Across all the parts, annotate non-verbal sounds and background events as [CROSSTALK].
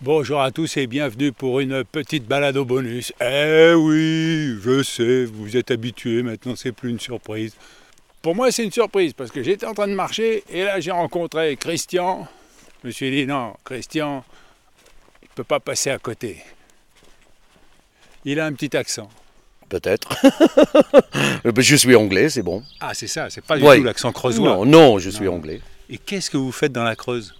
Bonjour à tous et bienvenue pour une petite balade au bonus. Eh oui, je sais, vous êtes habitués, maintenant c'est plus une surprise. Pour moi c'est une surprise parce que j'étais en train de marcher et là j'ai rencontré Christian. Je me suis dit non, Christian, il ne peut pas passer à côté. Il a un petit accent. Peut-être. [LAUGHS] je suis anglais, c'est bon. Ah c'est ça, c'est pas du Ouais. tout l'accent creusois. Non, non, je suis Non. anglais. Et qu'est-ce que vous faites dans la Creuse?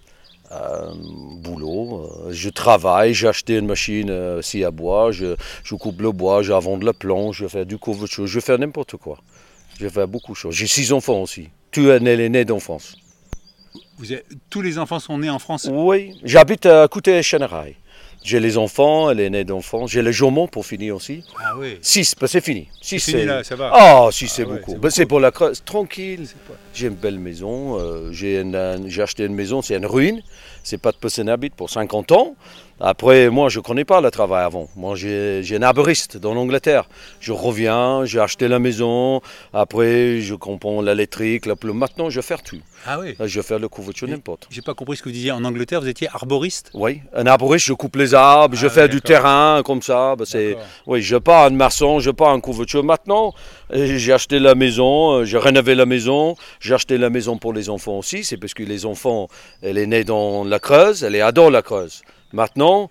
Euh, boulot, euh, je travaille, j'ai acheté une machine euh, scie à bois, je, je coupe le bois, j'avance le plomb, je fais du couverture, je fais n'importe quoi. Je fais beaucoup de choses. J'ai six enfants aussi. Tu es né, les nés d'enfance. vous Tous les enfants sont nés en France? Oui, j'habite à côté Chenerai. J'ai les enfants, les nés d'enfants. J'ai le jumon pour finir aussi. Ah oui. Six, ben, c'est fini. Six, C'est fini là, ça va. Ah, si, c'est ouais, beaucoup. c'est Ben, c'est pour la creuse. Tranquille. pas- J'ai une belle maison. euh, j'ai, une- un- j'ai acheté une maison, c'est une ruine. C'est pas de personne habite pour 50 ans. Après, moi, je connais pas le travail avant. Moi, j'ai, un arboriste dans l'Angleterre. Je reviens, j'ai acheté la maison. Après, je comprends l'électrique, la plume. Maintenant, je fais tout. Ah oui. Je fais le couverture n'importe. J'ai pas compris ce que vous disiez. En Angleterre, vous étiez arboriste? Oui, un arboriste, je coupe les arbres, je Ah fais du terrain comme ça. ben, c'est, oui, je pars un maçon, je pars un couverture. Maintenant, euh, j'ai acheté la maison, euh, j'ai rénové la maison, j'ai acheté la maison pour les enfants aussi. C'est parce que les enfants, elle est née dans la Creuse, elle est adore la Creuse. Maintenant,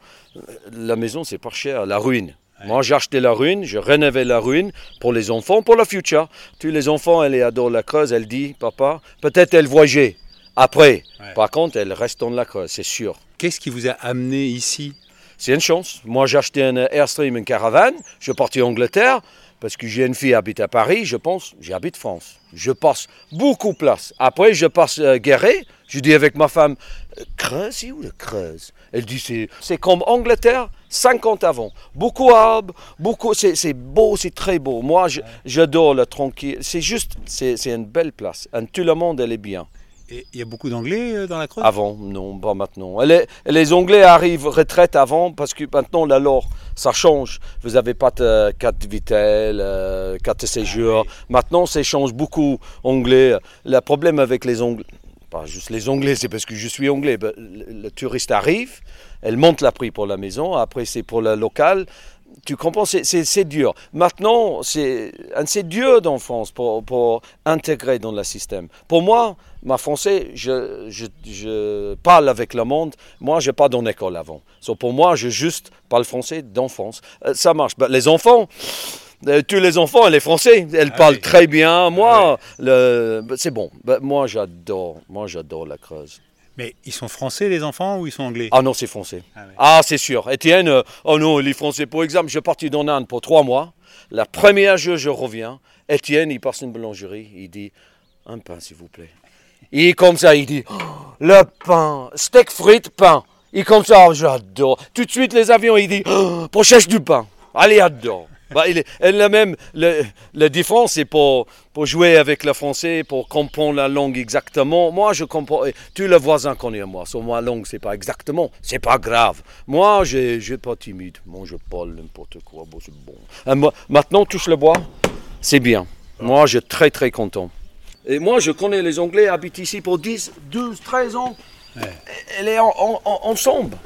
la maison, c'est pas cher, la ruine. Moi, j'ai acheté la ruine, j'ai rénové la ruine pour les enfants, pour le futur. Tous les enfants, elle est adore la Creuse, elle dit, papa, peut-être elle voyageait après. Ouais. Par contre, elle reste dans la Creuse, c'est sûr. Qu'est-ce qui vous a amené ici? C'est une chance. Moi, j'ai acheté un Airstream, une caravane. Je suis parti en Angleterre parce que j'ai une fille qui habite à Paris. Je pense, j'habite France. Je passe beaucoup de place. Après, je passe euh, Guéret. Je dis avec ma femme, euh, Creuse, c'est où le Creuse? Elle dit, c'est, c'est comme Angleterre, 50 avant. Beaucoup d'arbres, beaucoup, c'est, c'est beau, c'est très beau. Moi, j'adore le tranquille. C'est juste, c'est, c'est une belle place. Et tout le monde, elle est bien. Il y a beaucoup d'anglais euh, dans la Creuse Avant, non, pas maintenant. Les, les Anglais arrivent retraite avant parce que maintenant la loi, ça change. Vous n'avez pas de carte vitale, carte de séjour. Maintenant, ça change beaucoup anglais. Le problème avec les Anglais, pas juste les Anglais, c'est parce que je suis anglais. ben, Le, le touriste arrive, elle monte la prix pour la maison, après c'est pour le local. Tu comprends, c'est- dur. Maintenant, c'est c'est dur dans France pour, pour intégrer dans le système. Pour moi, ma français, je, je, je parle avec le monde. Moi, je n'ai pas dans l'école avant. So, pour moi, je juste parle français d'enfance. Euh, ça marche. Ben, les enfants, euh, tous les enfants, les Français, elles Ah parlent oui. très bien. Moi, le- ben, c'est bon. Ben, moi, j'adore. Moi, j'adore la Creuse. Mais ils sont français les enfants ou ils sont anglais? Ah non, c'est français. Ah ouais. Ah, c'est sûr. Étienne, euh, oh non, les Français, par exemple, je suis parti dans Inde pour trois mois. La première jour, je reviens. Étienne, il passe une boulangerie. Il dit Un pain, s'il vous plaît. Il est comme ça, il dit Oh, Le pain, steak frites, pain. Il est comme ça, oh, j'adore. Tout de suite, les avions, il dit oh, Pour chercher du pain. Allez, adore. Bah, il est, elle a même, le- la différence, c'est pour, pour jouer avec le français, pour comprendre la langue exactement. Moi, je comprends. et Tous les voisins connaissent moi. Sur ma langue, c'est pas exactement. C'est pas grave. Moi, je suis pas timide. Moi, je parle n'importe quoi. Bon, c'est bon. Ah, moi, maintenant, touche le bois. C'est bien. Moi, je suis très, très content. Et moi, je connais les Anglais, habitent ici pour 10, 12, 13 ans. Elle est en- en- en- ensemble.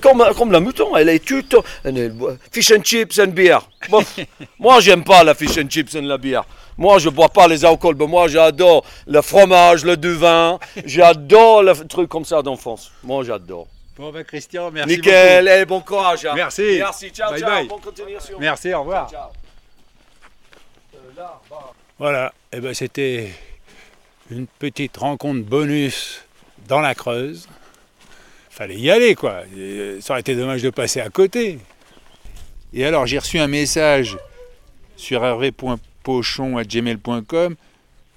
Comme, comme la mouton, elle est toute. elle est- fish and chips and beer. Bon, [LAUGHS] moi, j'aime pas la fish and chips and la bière. Moi, je bois pas les alcools, mais moi, j'adore le fromage, le du vin. J'adore le truc comme ça d'enfance. Moi, j'adore. Bon ben Christian, merci Nickel, et bon courage. hein. Merci. Merci, ciao, Bye ciao. bye. Bonne continuation. Merci, au revoir. Ciao. Voilà, et ben c'était une petite rencontre bonus dans la Creuse. Fallait y aller quoi. Euh, Ça aurait été dommage de passer à côté. Et alors j'ai reçu un message sur hervé.pochon@gmail.com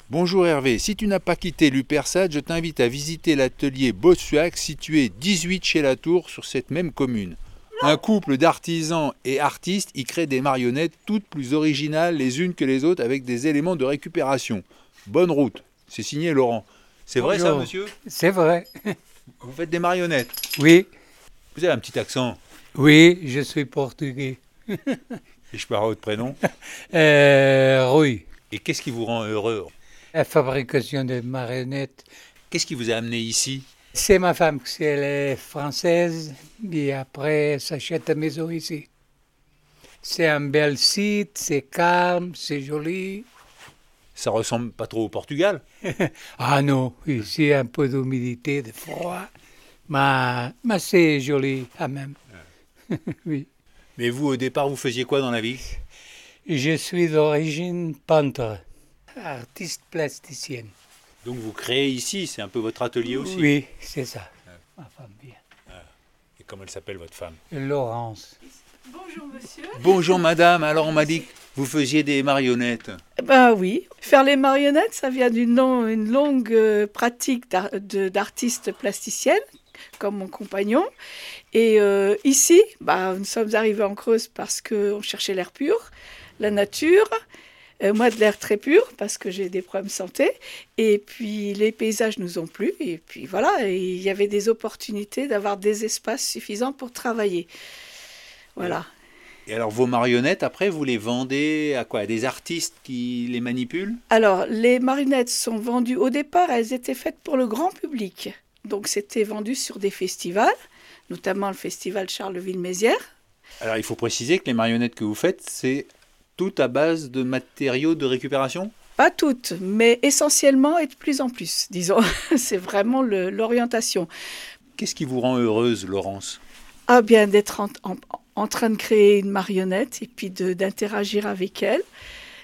Bonjour Hervé, si tu n'as pas quitté l'Upersat, je t'invite à visiter l'atelier Bossuac situé 18 chez la Tour sur cette même commune. Un couple d'artisans et artistes y crée des marionnettes toutes plus originales les unes que les autres avec des éléments de récupération. Bonne route. C'est signé Laurent. C'est vrai ça, monsieur? C'est vrai. [LAUGHS] Vous faites des marionnettes. Oui, Vous avez un petit accent. oui, je suis portugais. Et je parle votre prénom. [LAUGHS] Euh, oui, Et qu'est-ce qui vous rend heureux? La fabrication de marionnettes. Qu'est-ce qui vous a amené ici? C'est ma femme, qui elle est française, et après, elle s'achète une maison ici. C'est un bel site, c'est calme, c'est joli. Ça ressemble pas trop au Portugal [LAUGHS] Ah non, ici, un peu d'humidité, de froid, mais, mais c'est joli quand même. [LAUGHS] oui. Mais vous, au départ, vous faisiez quoi dans la vie? Je suis d'origine peintre, artiste plasticienne. Donc vous créez ici, c'est un peu votre atelier aussi? Oui, c'est ça. Ma femme vient. Et comment elle s'appelle votre femme? Laurence. Bonjour monsieur. Bonjour madame, alors on m'a dit que vous faisiez des marionnettes. Ben oui, faire les marionnettes, ça vient d'une long- une longue euh, pratique d'artiste plasticienne, comme mon compagnon. Et euh, ici, bah, nous sommes arrivés en Creuse parce qu'on cherchait l'air pur, la nature. Euh, moi, de l'air très pur parce que j'ai des problèmes de santé. Et puis, les paysages nous ont plu. Et puis, voilà, il y avait des opportunités d'avoir des espaces suffisants pour travailler. Voilà. Et alors vos marionnettes, après, vous les vendez à quoi? À des artistes qui les manipulent? Alors, les marionnettes sont vendues au départ, elles étaient faites pour le grand public. Donc, c'était vendu sur des festivals, notamment le festival Charleville-Mézières. Alors il faut préciser que les marionnettes que vous faites, c'est tout à base de matériaux de récupération? Pas toutes, mais essentiellement et de plus en plus, disons. [LAUGHS] C'est vraiment l'orientation. Qu'est-ce qui vous rend heureuse, Laurence? Ah bien, d'être en, en- en train de créer une marionnette et puis d'interagir avec elle.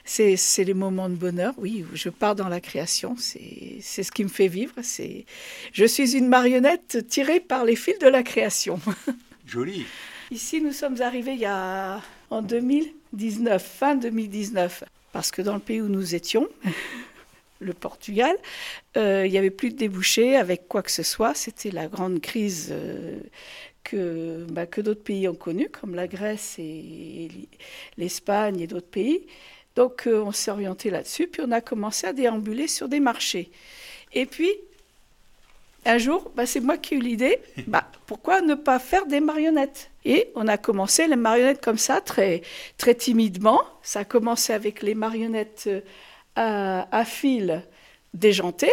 C'est les moments de bonheur, oui, où je pars dans la création, c'est ce qui me fait vivre. Je suis une marionnette tirée par les fils de la création. [LAUGHS] Joli. Ici, nous sommes arrivés il y a en 2019, fin 2019, parce que dans le pays où nous étions, [LAUGHS] le Portugal, euh, il n'y avait plus de débouchés avec quoi que ce soit. C'était la grande crise euh, que, bah, que d'autres pays ont connue, comme la Grèce et l'Espagne et d'autres pays. Donc, euh, on s'est orienté là-dessus, puis on a commencé à déambuler sur des marchés. Et puis, un jour, bah, c'est moi qui ai eu l'idée, [LAUGHS] bah, pourquoi ne pas faire des marionnettes? Et on a commencé les marionnettes comme ça, très, très timidement. Ça a commencé avec les marionnettes euh, à, à fil déjanté.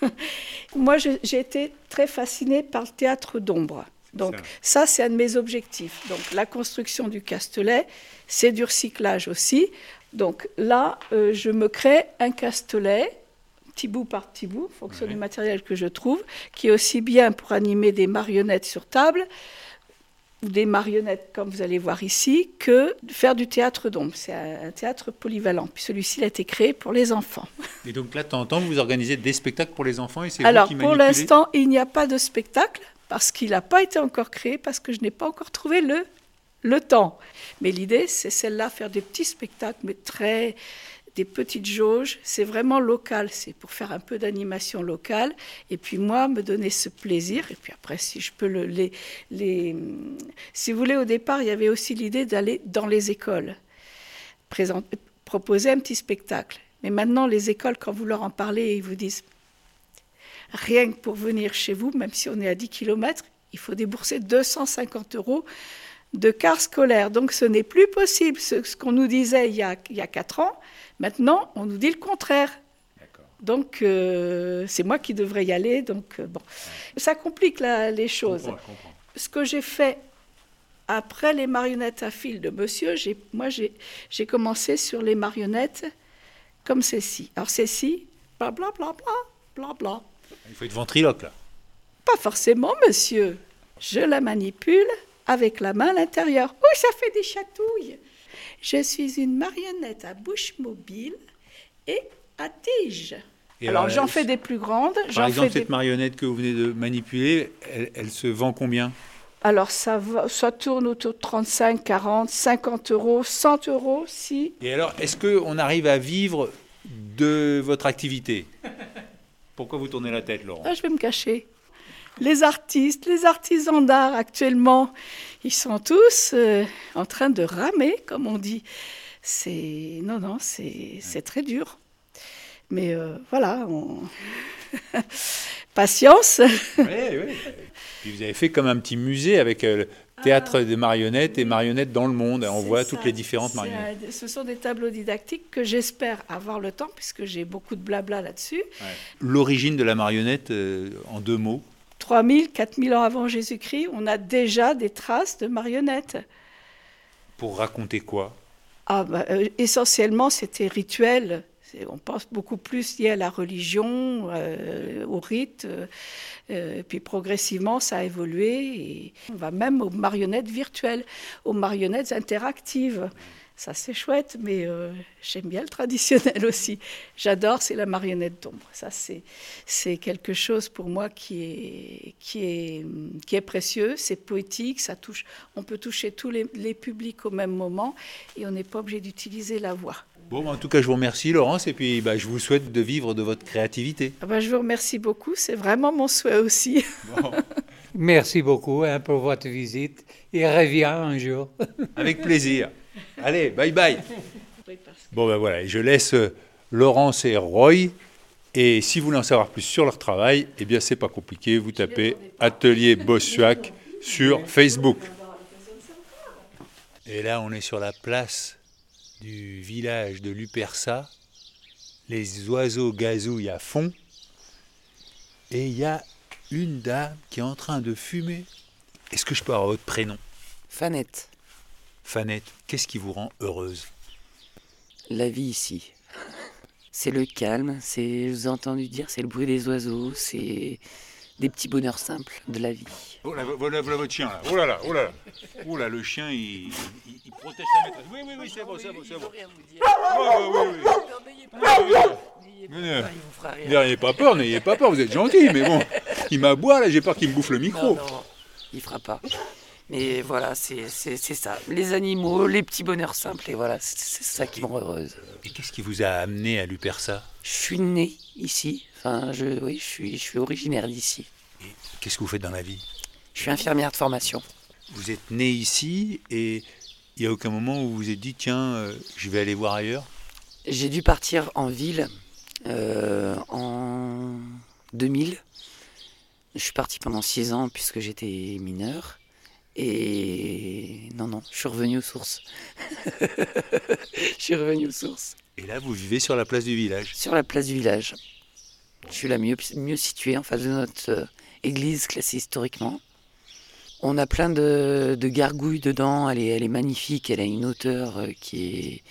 [LAUGHS] moi, j'ai été très fascinée par le théâtre d'ombre. Donc ça, c'est un de mes objectifs. Donc la construction du castelet, c'est du recyclage aussi. Donc là, euh, je me crée un castelet petit bout par petit bout, en fonction Ouais. du matériel que je trouve, qui est aussi bien pour animer des marionnettes sur table, ou des marionnettes comme vous allez voir ici, que faire du théâtre d'ombre. C'est un, théâtre polyvalent. Puis celui-ci il a été créé pour les enfants. [LAUGHS] Et donc là, de temps en temps, vous organisez des spectacles pour les enfants et c'est vous Alors qui pour manipulez l'instant, il n'y a pas de spectacle, parce qu'il n'a pas été encore créé, parce que je n'ai pas encore trouvé le, le temps. Mais l'idée, c'est celle-là, faire des petits spectacles, mais très des petites jauges, c'est vraiment local, c'est pour faire un peu d'animation locale, et puis moi, me donner ce plaisir, et puis après, si je peux le... Les, les... Si vous voulez, au départ, il y avait aussi l'idée d'aller dans les écoles, proposer un petit spectacle. Mais maintenant, les écoles, quand vous leur en parlez, ils vous disent, rien que pour venir chez vous, même si on est à 10 km, il faut débourser 250 euros de car scolaire. Donc ce n'est plus possible. Ce, ce qu'on nous disait il y, a, il y a 4 ans, maintenant on nous dit le contraire. Donc euh, c'est moi qui devrais y aller. Donc euh, bon, ça complique la- les Je choses. comprends, je comprends. Ce que j'ai fait après les marionnettes à fil de Monsieur, moi j'ai, commencé sur les marionnettes comme celle-ci. Alors celle-ci, bla bla bla bla bla bla. Il faut être ventriloque là. Pas forcément, monsieur. Je la manipule avec la main à l'intérieur. Oh, ça fait des chatouilles. Je suis une marionnette à bouche mobile et à tige. Et alors, alors, j'en euh, fais des plus grandes. Par exemple, fais des- cette marionnette que vous venez de manipuler, elle, elle se vend combien? Alors, ça, va, ça tourne autour de 35, 40, 50 euros, 100 euros si. Et alors, est-ce qu'on arrive à vivre de votre activité? Pourquoi vous tournez la tête, Laurent Ah, je vais me cacher. Les artistes, les artisans d'art actuellement, ils sont tous euh, en train de ramer, comme on dit. C'est non, non, c'est c'est très dur. Mais euh, voilà, on... [LAUGHS] patience. Oui, oui. Puis vous avez fait comme un petit musée avec euh, le théâtre des marionnettes et marionnettes dans le monde. On voit ça. toutes les différentes marionnettes. Ce sont des tableaux didactiques que j'espère avoir le temps, puisque j'ai beaucoup de blabla là-dessus. L'origine de la marionnette, euh, en deux mots. 3000, 4000 ans avant Jésus-Christ, on a déjà des traces de marionnettes. Pour raconter quoi? Ah, bah, euh, essentiellement, c'était rituel. On pense beaucoup plus lié à la religion, euh, au rite. euh, euh, puis progressivement, ça a évolué. On va même aux marionnettes virtuelles, aux marionnettes interactives. Ça, c'est chouette, mais j'aime bien le traditionnel aussi. J'adore, c'est la marionnette d'ombre. Ça, c'est quelque chose pour moi qui est, qui est, qui est précieux. C'est poétique, ça touche. On peut toucher tous les publics au même moment et on n'est pas obligé d'utiliser la voix. Bon, en tout cas, je vous remercie, Laurence, et puis bah, je vous souhaite de vivre de votre créativité. Ah ben, je vous remercie beaucoup, c'est vraiment mon souhait aussi. [LAUGHS] Merci beaucoup hein, pour votre visite et reviens un jour. [LAUGHS] Avec plaisir. Allez, bye bye. Bon, ben voilà, et je laisse euh, Laurence et Roy. Et si vous voulez en savoir plus sur leur travail, eh bien, c'est pas compliqué. Vous tapez Atelier Bossuac [LAUGHS] sur Facebook. Et là, on est sur la place du village de Lupersa. Les oiseaux gazouillent à fond. Et il y a une dame qui est en train de fumer. Est-ce que je peux avoir votre prénom? Fanette, Fanette, qu'est-ce qui vous rend heureuse? La vie ici. C'est le calme, c'est, je vous ai entendu dire, c'est le bruit des oiseaux, c'est des petits bonheurs simples de la vie. Oh là, voilà, voilà votre chien là. Oh là là, oh là là. Oh là, le chien, il, il- il protège sa maîtresse. Oui, oui, oui, c'est bon, c'est bon, c'est bon. Oui, oui, oui, oui. Mais, euh, N'ayez pas peur, n'ayez pas peur, vous êtes gentil, mais bon, il m'aboie là, j'ai peur qu'il me bouffe le micro. Non, non, il fera pas. Mais voilà, c'est, ça. Les animaux, les petits bonheurs simples, et voilà, c'est, c'est ça qui me rend heureuse. Et qu'est-ce qui vous a amené à Lupersa Je suis né ici, enfin, je, oui, je suis, je suis originaire d'ici. Qu'est-ce que vous faites dans la vie? Je suis infirmière de formation. Vous êtes né ici et il n'y a aucun moment où vous vous êtes dit, tiens, euh, je vais aller voir ailleurs? J'ai dû partir en ville euh, en 2000. Je suis parti pendant six ans puisque j'étais mineur. Et non, non, je suis revenu aux sources. [LAUGHS] je suis revenu aux sources. Et là, vous vivez sur la place du village? Sur la place du village. Je suis la mieux, mieux située en face de notre euh, église classée historiquement. On a plein de, de gargouilles dedans. Elle est, elle est magnifique. Elle a une hauteur euh, qui est.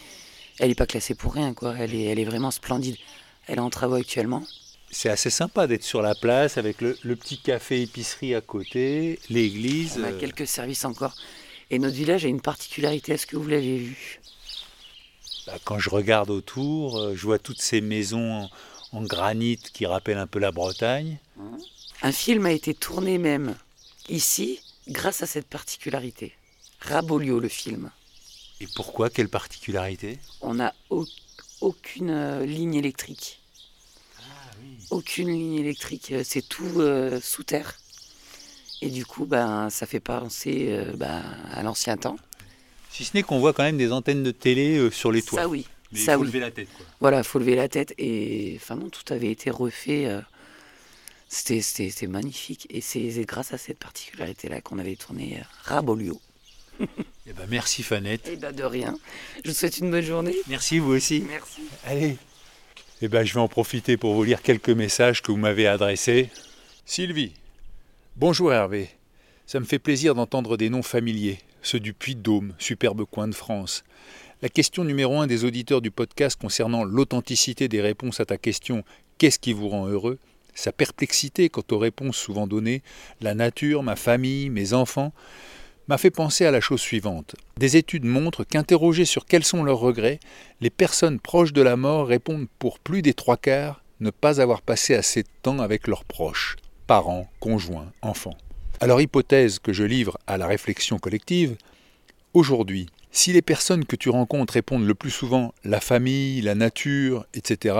Elle n'est pas classée pour rien, quoi. Elle est, elle est vraiment splendide. Elle est en travaux actuellement. C'est assez sympa d'être sur la place avec le, le petit café épicerie à côté, l'église. On a euh, quelques services encore. Et notre village a une particularité. Est-ce que vous l'avez vu? Bah, quand je regarde autour, je vois toutes ces maisons en, granit qui rappellent un peu la Bretagne. Un film a été tourné même ici grâce à cette particularité. Rabolio, le film. Et pourquoi Quelle particularité? On n'a au- aucune euh, ligne électrique. Aucune ligne électrique. euh, C'est tout euh, sous terre. Et du coup, ben, ça fait penser euh, ben, à l'ancien temps. Si ce n'est qu'on voit quand même des antennes de télé euh, sur les toits. Ça oui. Mais ça il faut oui. lever la tête. Quoi. Voilà, faut lever la tête et enfin non, tout avait été refait. euh, C'était c'était- c'était magnifique et c'est grâce à cette particularité-là qu'on avait tourné euh, Rabolio. [LAUGHS] Eh ben, merci Fanette. Et ben de rien. Je vous souhaite une bonne journée. Merci vous aussi. Merci. Allez. Eh ben, je vais en profiter pour vous lire quelques messages que vous m'avez adressés. Sylvie. Bonjour Hervé. Ça me fait plaisir d'entendre des noms familiers, ceux du Puy-de-Dôme, superbe coin de France. La question numéro un des auditeurs du podcast concernant l'authenticité des réponses à ta question Qu'est-ce qui vous rend heureux? Sa perplexité quant aux réponses souvent données, la nature, ma famille, mes enfants, m'a fait penser à la chose suivante. Des études montrent qu'interrogées sur quels sont leurs regrets, les personnes proches de la mort répondent pour plus des trois quarts ne pas avoir passé assez de temps avec leurs proches, parents, conjoints, enfants. Alors hypothèse que je livre à la réflexion collective, Aujourd'hui, si les personnes que tu rencontres répondent le plus souvent la famille, la nature, etc.,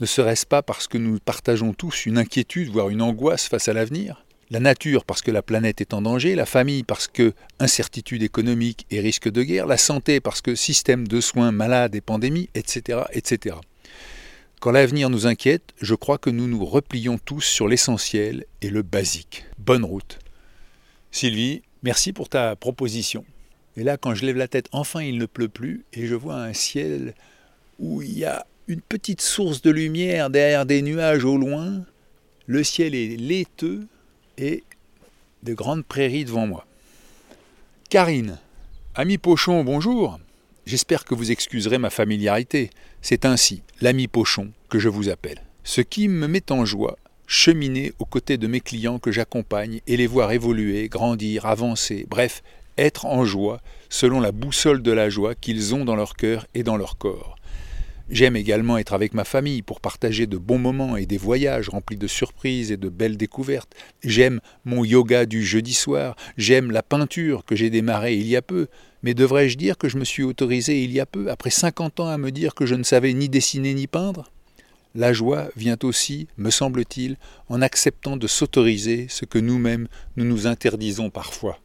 ne serait-ce pas parce que nous partageons tous une inquiétude, voire une angoisse face à l'avenir? La nature parce que la planète est en danger, la famille parce que incertitude économique et risque de guerre, la santé parce que système de soins, malades et pandémie, etc., etc. Quand l'avenir nous inquiète, je crois que nous nous replions tous sur l'essentiel et le basique. Bonne route. Sylvie, merci pour ta proposition. Et là, quand je lève la tête, enfin il ne pleut plus, et je vois un ciel où il y a une petite source de lumière derrière des nuages au loin. Le ciel est laiteux et de grandes prairies devant moi. Karine, ami Pochon, bonjour. J'espère que vous excuserez ma familiarité. C'est ainsi, l'ami Pochon, que je vous appelle. Ce qui me met en joie, cheminer aux côtés de mes clients que j'accompagne et les voir évoluer, grandir, avancer, bref, être en joie selon la boussole de la joie qu'ils ont dans leur cœur et dans leur corps. J'aime également être avec ma famille pour partager de bons moments et des voyages remplis de surprises et de belles découvertes. J'aime mon yoga du jeudi soir, j'aime la peinture que j'ai démarrée il y a peu, mais devrais-je dire que je me suis autorisé il y a peu, après 50 ans, à me dire que je ne savais ni dessiner ni peindre? La joie vient aussi, me semble-t-il, en acceptant de s'autoriser ce que nous-mêmes nous nous interdisons parfois.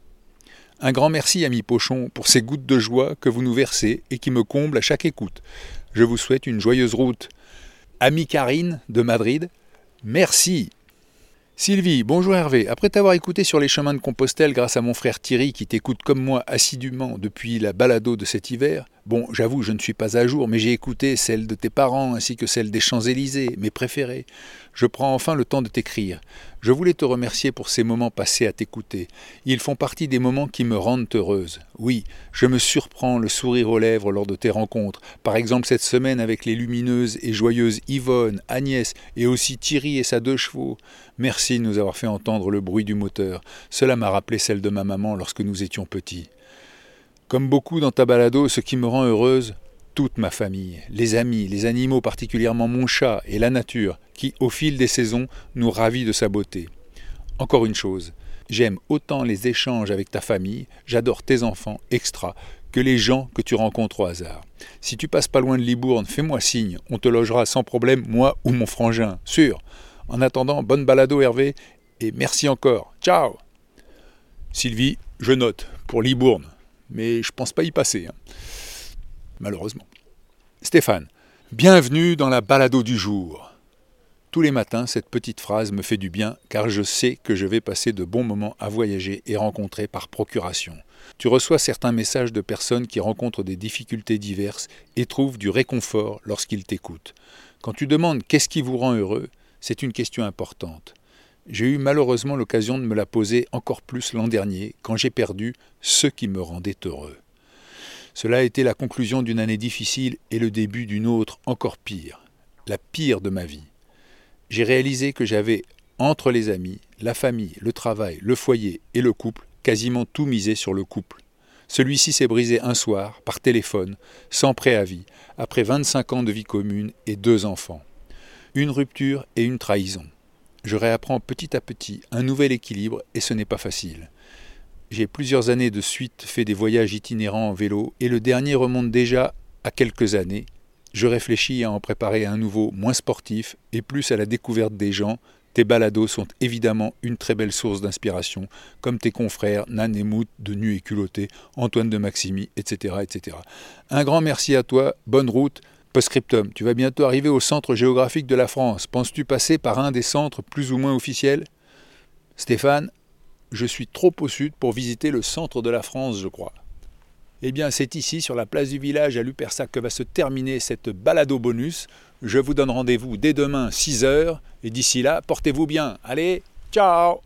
Un grand merci, ami Pochon, pour ces gouttes de joie que vous nous versez et qui me comblent à chaque écoute. Je vous souhaite une joyeuse route. Ami Karine de Madrid, merci. Sylvie, bonjour Hervé. Après t'avoir écouté sur les chemins de Compostelle grâce à mon frère Thierry qui t'écoute comme moi assidûment depuis la balado de cet hiver, bon, j'avoue, je ne suis pas à jour, mais j'ai écouté celle de tes parents ainsi que celle des Champs-Élysées, mes préférés. Je prends enfin le temps de t'écrire. Je voulais te remercier pour ces moments passés à t'écouter. Ils font partie des moments qui me rendent heureuse. Oui, je me surprends le sourire aux lèvres lors de tes rencontres. Par exemple cette semaine avec les lumineuses et joyeuses Yvonne, Agnès et aussi Thierry et sa deux chevaux. Merci de nous avoir fait entendre le bruit du moteur. Cela m'a rappelé celle de ma maman lorsque nous étions petits. Comme beaucoup dans ta balado, ce qui me rend heureuse, toute ma famille, les amis, les animaux, particulièrement mon chat et la nature, qui, au fil des saisons, nous ravit de sa beauté. Encore une chose, j'aime autant les échanges avec ta famille, j'adore tes enfants, extra, que les gens que tu rencontres au hasard. Si tu passes pas loin de Libourne, fais-moi signe, on te logera sans problème, moi ou mon frangin, sûr. En attendant, bonne balado Hervé, et merci encore. Ciao Sylvie, je note, pour Libourne, mais je pense pas y passer. Hein malheureusement. Stéphane, bienvenue dans la balado du jour. Tous les matins, cette petite phrase me fait du bien car je sais que je vais passer de bons moments à voyager et rencontrer par procuration. Tu reçois certains messages de personnes qui rencontrent des difficultés diverses et trouvent du réconfort lorsqu'ils t'écoutent. Quand tu demandes qu'est-ce qui vous rend heureux, c'est une question importante. J'ai eu malheureusement l'occasion de me la poser encore plus l'an dernier quand j'ai perdu ce qui me rendait heureux. Cela a été la conclusion d'une année difficile et le début d'une autre encore pire, la pire de ma vie. J'ai réalisé que j'avais, entre les amis, la famille, le travail, le foyer et le couple, quasiment tout misé sur le couple. Celui-ci s'est brisé un soir, par téléphone, sans préavis, après 25 ans de vie commune et deux enfants. Une rupture et une trahison. Je réapprends petit à petit un nouvel équilibre et ce n'est pas facile. J'ai plusieurs années de suite fait des voyages itinérants en vélo et le dernier remonte déjà à quelques années. Je réfléchis à en préparer un nouveau moins sportif et plus à la découverte des gens. Tes balados sont évidemment une très belle source d'inspiration, comme tes confrères Nan et Mout de Nu et Culotté, Antoine de Maximi, etc., etc. Un grand merci à toi, bonne route. Postscriptum, tu vas bientôt arriver au centre géographique de la France. Penses-tu passer par un des centres plus ou moins officiels? Stéphane, je suis trop au sud pour visiter le centre de la France, je crois. Eh bien, c'est ici, sur la place du village à Lupersac, que va se terminer cette balado bonus. Je vous donne rendez-vous dès demain, 6h, et d'ici là, portez-vous bien. Allez, ciao